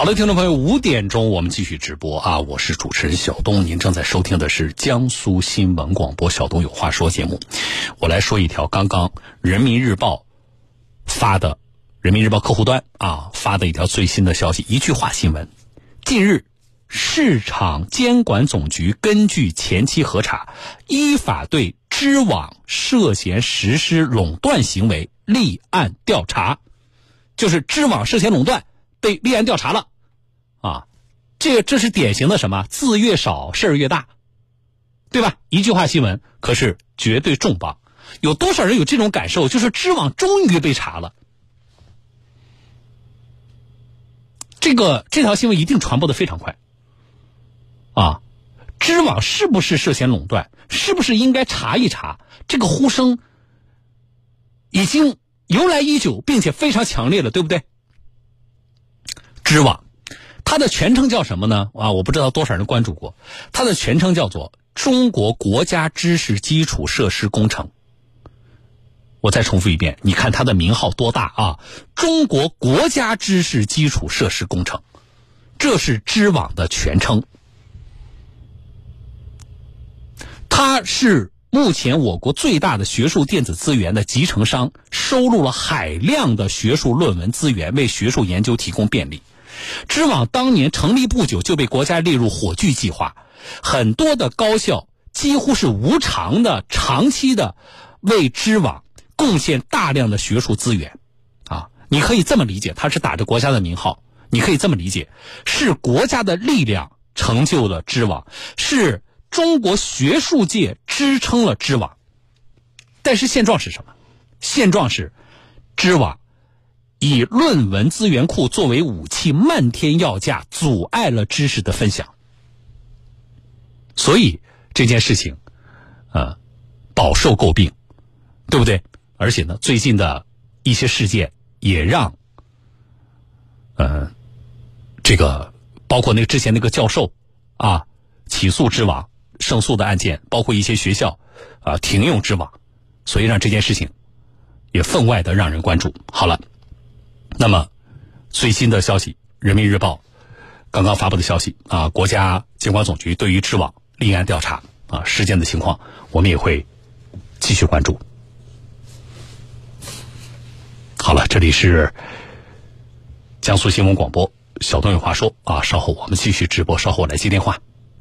好的，听众朋友，五点钟我们继续直播啊！我是主持人小东，您正在收听的是江苏新闻广播《小东有话说》节目。我来说一条刚刚人民日报发的，人民日报客户端啊发的一条最新的消息，一句话新闻：近日，市场监管总局根据前期核查，依法对知网涉嫌实施垄断行为立案调查，就是知网涉嫌垄断。被立案调查了，啊，这这是典型的什么？字越少事儿越大，对吧？一句话新闻，可是绝对重磅。有多少人有这种感受？就是知网终于被查了，这个这条新闻一定传播的非常快，啊，知网是不是涉嫌垄断？是不是应该查一查？这个呼声已经由来已久，并且非常强烈了，对不对？知网，它的全称叫什么呢？啊，我不知道多少人关注过。它的全称叫做中国国家知识基础设施工程。我再重复一遍，你看它的名号多大啊？中国国家知识基础设施工程，这是知网的全称。它是目前我国最大的学术电子资源的集成商，收录了海量的学术论文资源，为学术研究提供便利。知网当年成立不久就被国家列入火炬计划，很多的高校几乎是无偿的、长期的为知网贡献大量的学术资源，啊，你可以这么理解，它是打着国家的名号，你可以这么理解，是国家的力量成就了知网，是中国学术界支撑了知网，但是现状是什么？现状是知网。以论文资源库作为武器，漫天要价，阻碍了知识的分享。所以这件事情，呃，饱受诟病，对不对？而且呢，最近的一些事件也让，呃，这个包括那个之前那个教授啊，起诉知网胜诉的案件，包括一些学校啊停用知网，所以让这件事情也分外的让人关注。好了。那么，最新的消息，《人民日报》刚刚发布的消息啊，国家监管总局对于知网立案调查啊，事件的情况，我们也会继续关注。好了，这里是江苏新闻广播，小东有话说啊，稍后我们继续直播，稍后我来接电话。